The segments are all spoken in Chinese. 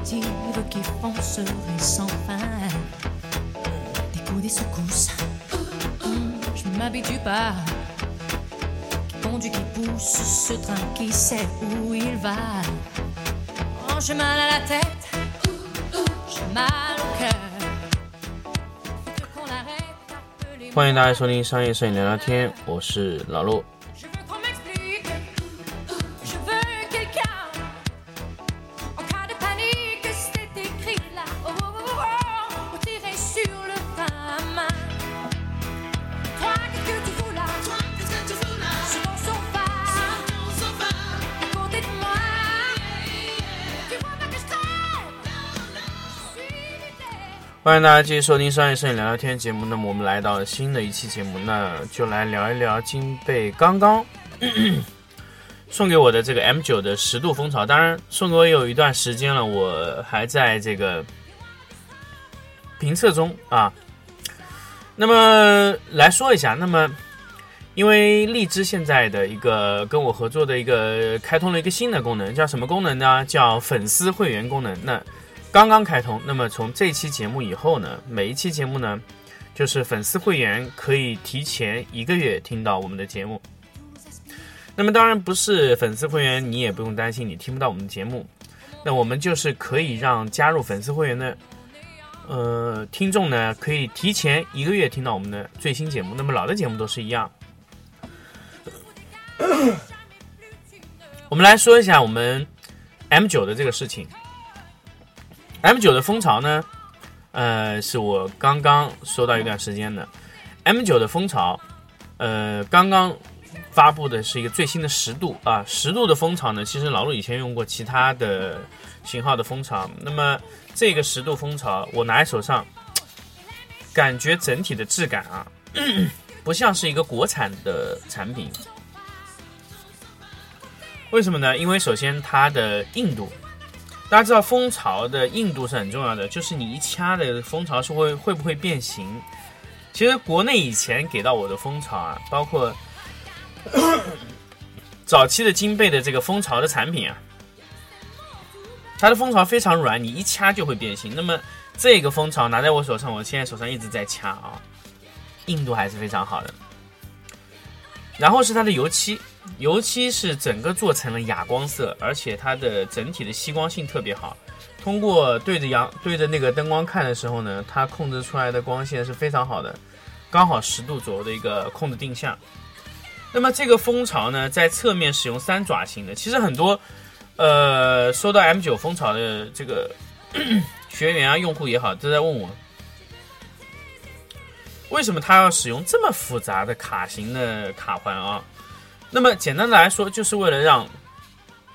train. Une locomotive qui foncerait sans fin. Des coups, des secousses. Hum, Je ne m'habitue pas. Qui conduit, qui pousse ce train qui sait où il va. Oh, j'ai mal à la tête. J'ai mal au cœur. Faut qu'on arrête d'appeler 欢迎大家收听商业摄影聊聊天，我是老陆。 欢迎大家继续收听商业摄影聊聊天节目。那么我们来到了新的一期节目，那就来聊一聊金贝刚刚 送给我的这个 M 9的十度蜂巢。当然，送给我有一段时间了，我还在这个评测中啊。那么来说一下，那么因为荔枝现在的一个跟我合作的一个开通了一个新的功能，叫什么功能呢？叫粉丝会员功能。那刚刚开通，那么从这期节目以后呢，每一期节目呢，就是粉丝会员可以提前一个月听到我们的节目。那么当然不是粉丝会员，你也不用担心你听不到我们的节目。那我们就是可以让加入粉丝会员的呃听众呢，可以提前一个月听到我们的最新节目。那么老的节目都是一样。我们来说一下我们 M 9的这个事情。M 9的蜂巢呢，呃，是我刚刚收到一段时间的。M 9的蜂巢，呃，刚刚发布的是一个最新的十度啊，十度的蜂巢呢，其实老陆以前用过其他的型号的蜂巢，那么这个十度蜂巢我拿在手上，感觉整体的质感啊，不像是一个国产的产品。为什么呢？因为首先它的硬度，大家知道蜂巢的硬度是很重要的，就是你一掐的蜂巢是会会不会变形。其实国内以前给到我的蜂巢啊，包括 早期的金贝的这个蜂巢的产品啊，它的蜂巢非常软，你一掐就会变形。那么这个蜂巢拿在我手上，我现在手上一直在掐啊，硬度还是非常好的。然后是它的油漆，油漆是整个做成了哑光色，而且它的整体的吸光性特别好。通过对着阳对着那个灯光看的时候呢，它控制出来的光线是非常好的，刚好十度左右的一个控制定向。那么这个蜂巢呢，在侧面使用三爪型的，其实很多呃收到 M 9蜂巢的这个 学员啊、用户也好，都在问我，为什么它要使用这么复杂的卡型的卡环啊？那么简单的来说，就是为了让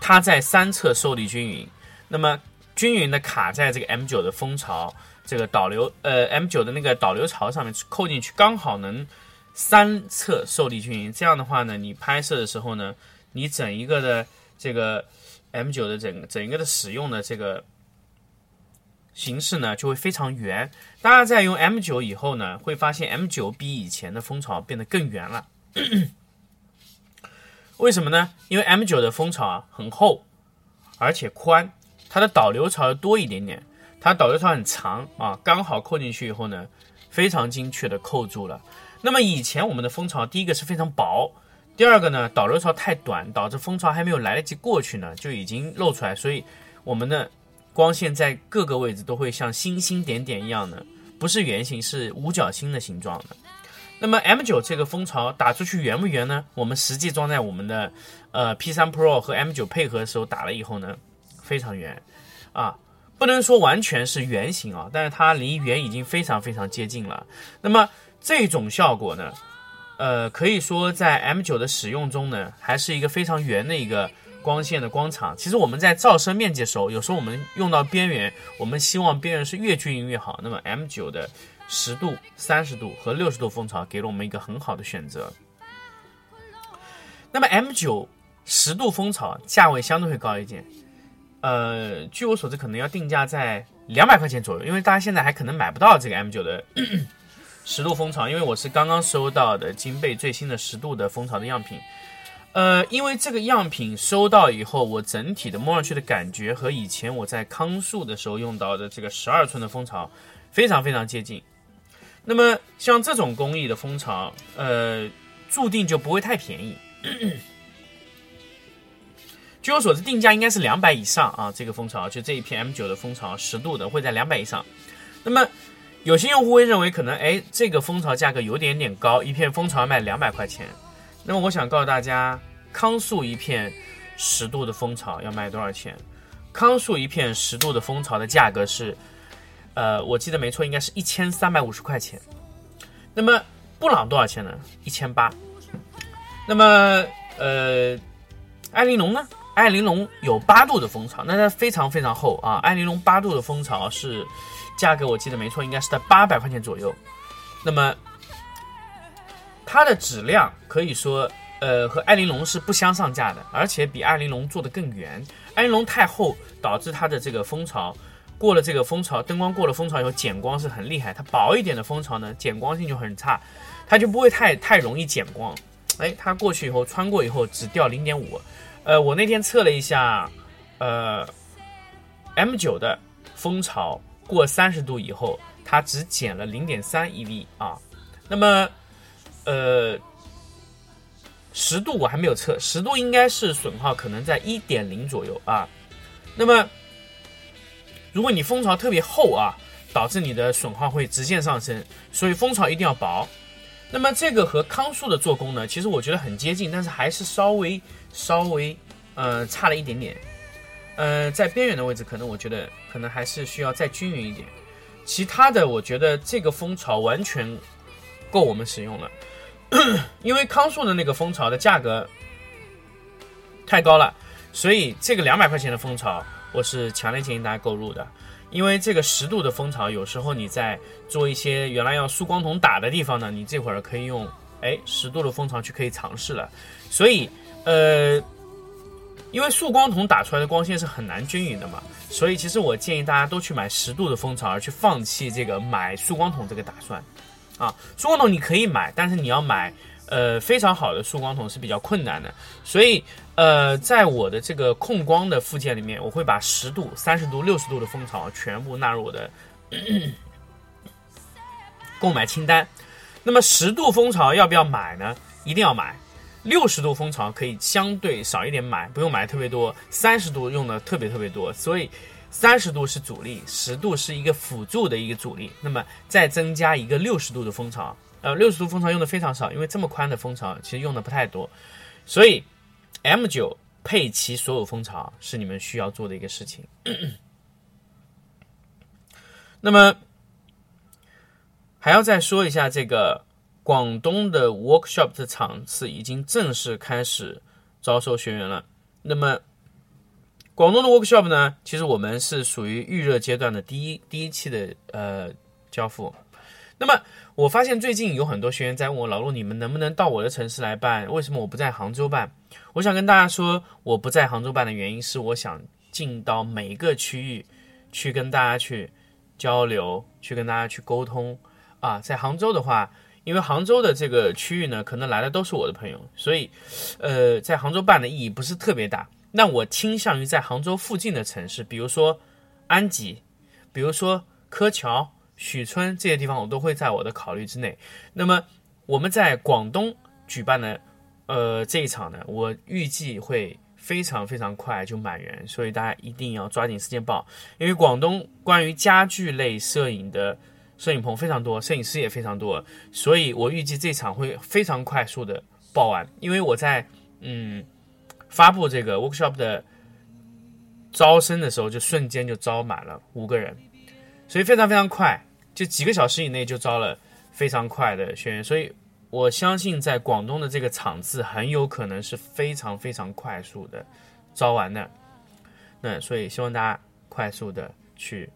它在三侧受力均匀，那么均匀的卡在这个 M 9的蜂巢这个导流呃 M 9的那个导流槽上面扣进去，刚好能三侧受力均匀。这样的话呢，你拍摄的时候呢，你整一个的这个 M 9的整整一个的使用的这个形式呢，就会非常圆。大家在用 M 9以后呢，会发现 M 9比以前的蜂巢变得更圆了。为什么呢？因为 M 9的蜂巢啊很厚，而且宽，它的导流槽要多一点点，它导流槽很长啊，刚好扣进去以后呢，非常精确的扣住了。那么以前我们的蜂巢，第一个是非常薄，第二个呢，导流槽太短，导致蜂巢还没有来得及过去呢，就已经露出来，所以我们的光线在各个位置都会像星星点点一样的，不是圆形，是五角星的形状的。那么 M 9这个蜂巢打出去圆不圆呢？我们实际装在我们的呃 P3 Pro 和 M 9配合的时候打了以后呢，非常圆啊，不能说完全是圆形啊，但是它离圆已经非常非常接近了。那么这种效果呢，呃，可以说在 M 9的使用中呢，还是一个非常圆的一个光线的光场。其实我们在照射面积的时候，有时候我们用到边缘，我们希望边缘是越均匀越好。那么 M 9的十度、三十度和六十度蜂巢给了我们一个很好的选择。那么 M 9十度蜂巢价位相对会高一点，呃，据我所知可能要定价在两百块钱左右，因为大家现在还可能买不到这个 M 9的 十度蜂巢，因为我是刚刚收到的金贝最新的十度的蜂巢的样品。呃，因为这个样品收到以后，我整体的摸上去的感觉和以前我在康树的时候用到的这个十二寸的蜂巢非常非常接近。那么像这种工艺的蜂巢，呃，注定就不会太便宜。据我所知，定价应该是两百以上啊。这个蜂巢就这一片 M 九的蜂巢，十度的会在两百以上。那么有些用户会认为，可能哎，这个蜂巢价格有点点高，一片蜂巢要卖两百块钱。那么我想告诉大家，康素一片十度的蜂巢要卖多少钱？康素一片十度的蜂巢的价格是，呃，我记得没错，应该是一千三百五十块钱。那么布朗多少钱呢？一千八。那么呃，艾玲龙呢？艾玲龙有八度的蜂巢，那它非常非常厚啊。艾玲龙八度的蜂巢是价格，我记得没错，应该是在八百块钱左右。那么它的质量可以说，呃，和艾玲龙是不相上下的，而且比艾玲龙做的更圆。艾玲龙太厚，导致它的这个蜂巢过了这个蜂巢灯光过了蜂巢以后减光是很厉害。它薄一点的蜂巢呢，减光性就很差，它就不会太太容易减光。哎，它过去以后穿过以后只掉零点五。呃，我那天测了一下，呃，M 九的蜂巢过三十度以后，它只减了零点三 eV 啊。那么，呃，十度我还没有测，十度应该是损耗可能在一点零左右啊。那么，如果你蜂巢特别厚啊，导致你的损耗会直线上升，所以蜂巢一定要薄。那么这个和康素的做工呢，其实我觉得很接近，但是还是稍微稍微呃差了一点点。呃，在边缘的位置，可能我觉得可能还是需要再均匀一点。其他的，我觉得这个蜂巢完全够我们使用了，因为康素的那个蜂巢的价格太高了，所以这个两百块钱的蜂巢，我是强烈建议大家购入的。因为这个十度的蜂巢，有时候你在做一些原来要束光筒打的地方呢，你这会儿可以用哎十度的蜂巢去可以尝试了。所以呃，因为束光筒打出来的光线是很难均匀的嘛，所以其实我建议大家都去买十度的蜂巢，而去放弃这个买束光筒这个打算。啊，束光筒你可以买，但是你要买呃非常好的束光筒是比较困难的，所以。呃，在我的这个控光的附件里面，我会把十度、三十度、六十度的蜂巢全部纳入我的 购买清单。那么十度蜂巢要不要买呢？一定要买。六十度蜂巢可以相对少一点买，不用买特别多。三十度用的特别特别多，所以三十度是主力，十度是一个辅助的一个主力。那么再增加一个六十度的蜂巢，呃，六十度蜂巢用的非常少，因为这么宽的蜂巢其实用的不太多，所以。M 九配齐所有蜂巢是你们需要做的一个事情。那么还要再说一下，这个广东的 workshop 的场次已经正式开始招收学员了。那么广东的 workshop 呢，其实我们是属于预热阶段的第一第一期的呃交付。那么我发现最近有很多学员在问我，老陆，你们能不能到我的城市来办？为什么我不在杭州办？我想跟大家说，我不在杭州办的原因是，我想进到每一个区域去跟大家去交流，去跟大家去沟通啊。在杭州的话，因为杭州的这个区域呢，可能来的都是我的朋友，所以，呃，在杭州办的意义不是特别大。那我倾向于在杭州附近的城市，比如说安吉，比如说柯桥、许村这些地方，我都会在我的考虑之内。那么我们在广东举办的。呃，这一场呢，我预计会非常非常快就满员，所以大家一定要抓紧时间报。因为广东关于家具类摄影的摄影棚非常多，摄影师也非常多，所以我预计这场会非常快速的报完。因为我在嗯发布这个 workshop 的招生的时候，就瞬间就招满了五个人，所以非常非常快，就几个小时以内就招了非常快的学员，所以。我相信在广东的这个场次很有可能是非常非常快速的招完的，那所以希望大家快速的去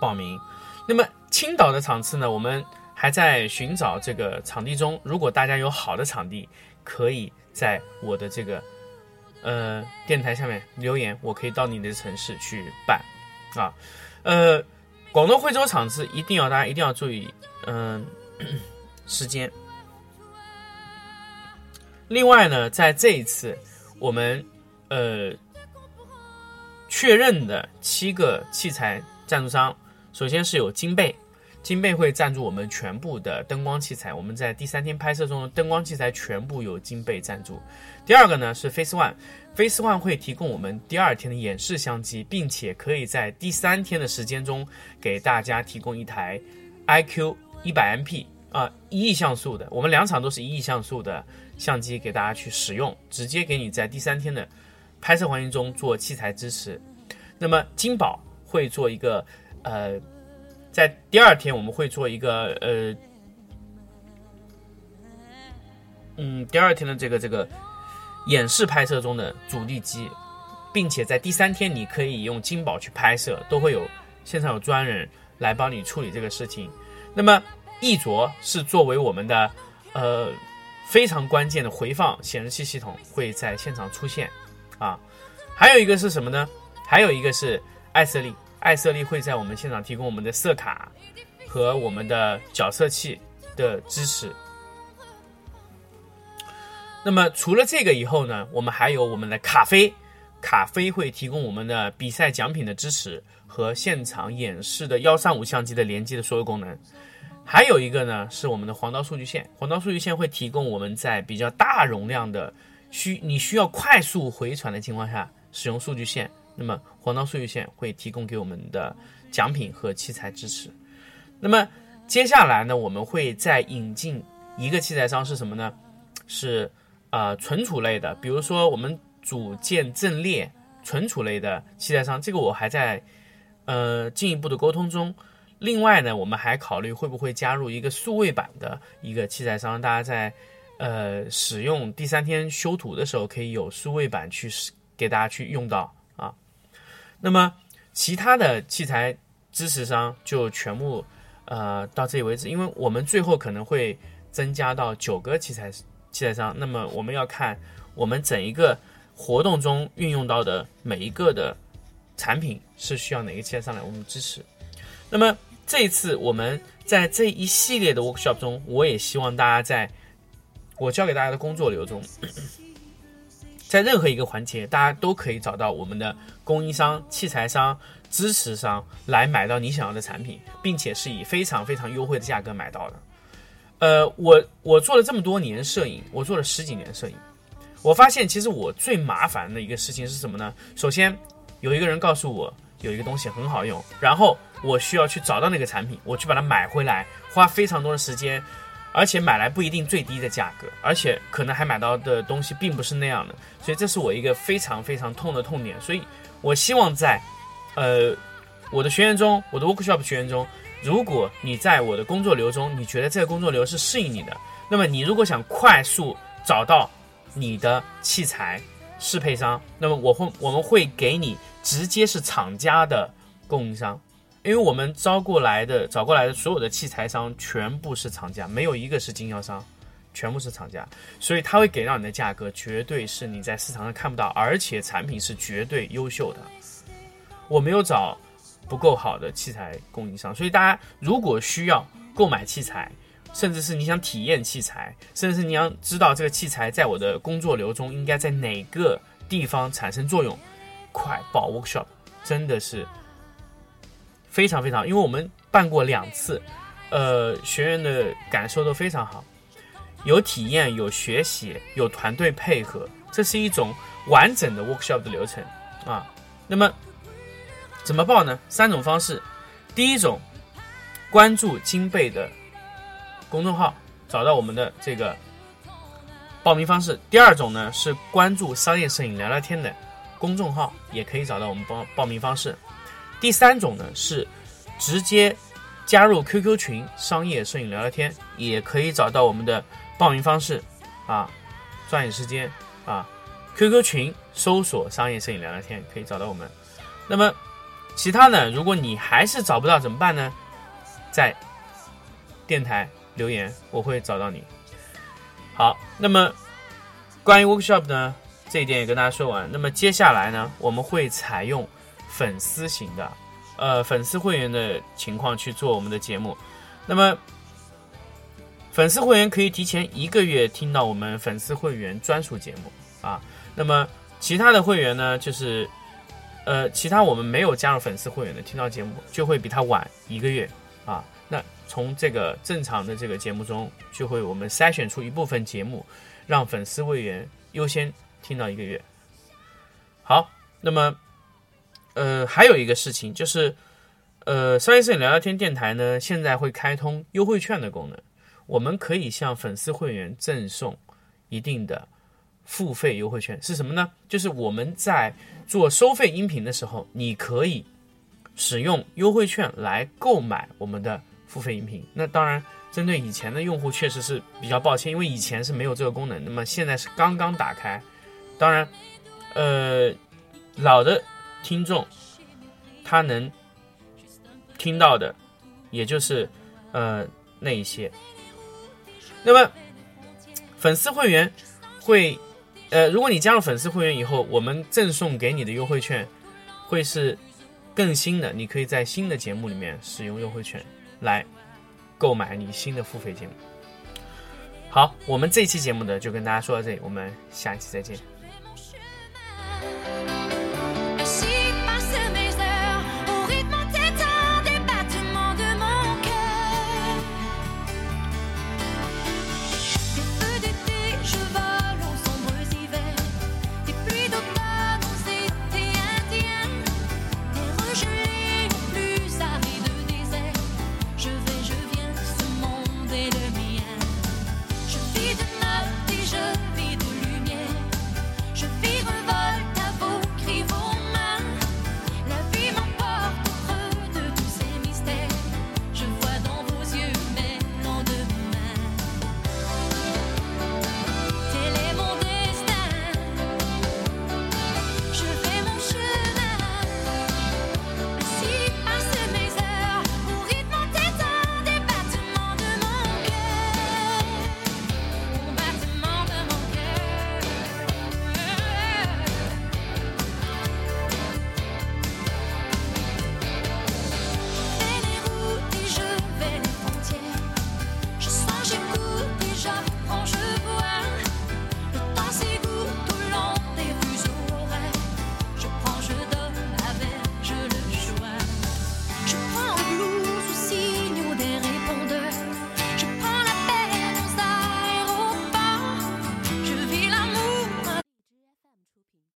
报名。那么青岛的场次呢，我们还在寻找这个场地中。如果大家有好的场地，可以在我的这个呃电台下面留言，我可以到你的城市去办啊。呃，广东惠州场次一定要大家一定要注意，嗯。时间，另外呢，在这一次我们呃确认的七个器材赞助商，首先是有金贝，金贝会赞助我们全部的灯光器材，我们在第三天拍摄中的灯光器材全部由金贝赞助。第二个呢是 Face One，Face One 会提供我们第二天的演示相机，并且可以在第三天的时间中给大家提供一台 IQ 一百 MP 啊一亿像素的，我们两场都是一亿像素的相机给大家去使用，直接给你在第三天的拍摄环境中做器材支持。那么金宝会做一个呃，在第二天我们会做一个呃，嗯，第二天的这个这个演示拍摄中的主力机，并且在第三天你可以用金宝去拍摄，都会有现场有专人来帮你处理这个事情。那么易卓是作为我们的呃非常关键的回放显示器系统会在现场出现啊，还有一个是什么呢？还有一个是艾瑟利，艾瑟丽会在我们现场提供我们的色卡和我们的角色器的支持。那么除了这个以后呢，我们还有我们的卡飞，卡飞会提供我们的比赛奖品的支持和现场演示的幺三五相机的连接的所有功能。还有一个呢是我们的黄刀数据线，黄刀数据线会提供我们在比较大容量的需你需要快速回传的情况下使用数据线。那么黄刀数据线会提供给我们的奖品和器材支持。那么接下来呢，我们会再引进一个器材商是什么呢？是呃存储类的，比如说我们组件阵列存储类的器材商，这个我还在呃进一步的沟通中。另外呢，我们还考虑会不会加入一个数位板的一个器材商，大家在呃使用第三天修图的时候，可以有数位板去使给大家去用到。那么其他的器材支持商就全部呃到这里为止，因为我们最后可能会增加到九个器材器材商。那么我们要看我们整一个活动中运用到的每一个的产品是需要哪个器材商来我们支持。那么这一次我们在这一系列的 workshop 中，我也希望大家在我教给大家的工作流中，在任何一个环节，大家都可以找到我们的供应商、器材商、支持商来买到你想要的产品，并且是以非常非常优惠的价格买到的。呃，我我做了这么多年摄影，我做了十几年摄影，我发现其实我最麻烦的一个事情是什么呢？首先有一个人告诉我有一个东西很好用，然后我需要去找到那个产品，我去把它买回来，花非常多的时间。而且买来不一定最低的价格，而且可能还买到的东西并不是那样的，所以这是我一个非常非常痛的痛点。所以我希望在，呃，我的学员中，我的 workshop 学员中，如果你在我的工作流中，你觉得这个工作流是适应你的，那么你如果想快速找到你的器材适配商，那么我会我们会给你直接是厂家的供应商。因为我们招过来的、找过来的所有的器材商全部是厂家，没有一个是经销商，全部是厂家，所以他会给到你的价格绝对是你在市场上看不到，而且产品是绝对优秀的。我没有找不够好的器材供应商，所以大家如果需要购买器材，甚至是你想体验器材，甚至是你想知道这个器材在我的工作流中应该在哪个地方产生作用，快报 workshop，真的是。非常非常，因为我们办过两次，呃，学员的感受都非常好，有体验，有学习，有团队配合，这是一种完整的 workshop 的流程啊。那么怎么报呢？三种方式，第一种，关注金贝的公众号，找到我们的这个报名方式；第二种呢是关注商业摄影聊聊天的公众号，也可以找到我们报报名方式。第三种呢是直接加入 QQ 群商业摄影聊聊天，也可以找到我们的报名方式啊，抓紧时间啊，QQ 群搜索商业摄影聊聊天可以找到我们。那么其他呢，如果你还是找不到怎么办呢？在电台留言，我会找到你。好，那么关于 workshop 呢，这一点也跟大家说完。那么接下来呢，我们会采用。粉丝型的，呃，粉丝会员的情况去做我们的节目。那么，粉丝会员可以提前一个月听到我们粉丝会员专属节目啊。那么其他的会员呢，就是呃，其他我们没有加入粉丝会员的听到节目就会比他晚一个月啊。那从这个正常的这个节目中，就会我们筛选出一部分节目，让粉丝会员优先听到一个月。好，那么呃，还有一个事情就是。呃，商业摄影聊聊天电台呢，现在会开通优惠券的功能，我们可以向粉丝会员赠送一定的付费优惠券，是什么呢？就是我们在做收费音频的时候，你可以使用优惠券来购买我们的付费音频。那当然，针对以前的用户确实是比较抱歉，因为以前是没有这个功能，那么现在是刚刚打开。当然，呃，老的听众他能。听到的，也就是呃那一些。那么粉丝会员会呃，如果你加入粉丝会员以后，我们赠送给你的优惠券会是更新的，你可以在新的节目里面使用优惠券来购买你新的付费节目。好，我们这期节目呢就跟大家说到这里，我们下期再见。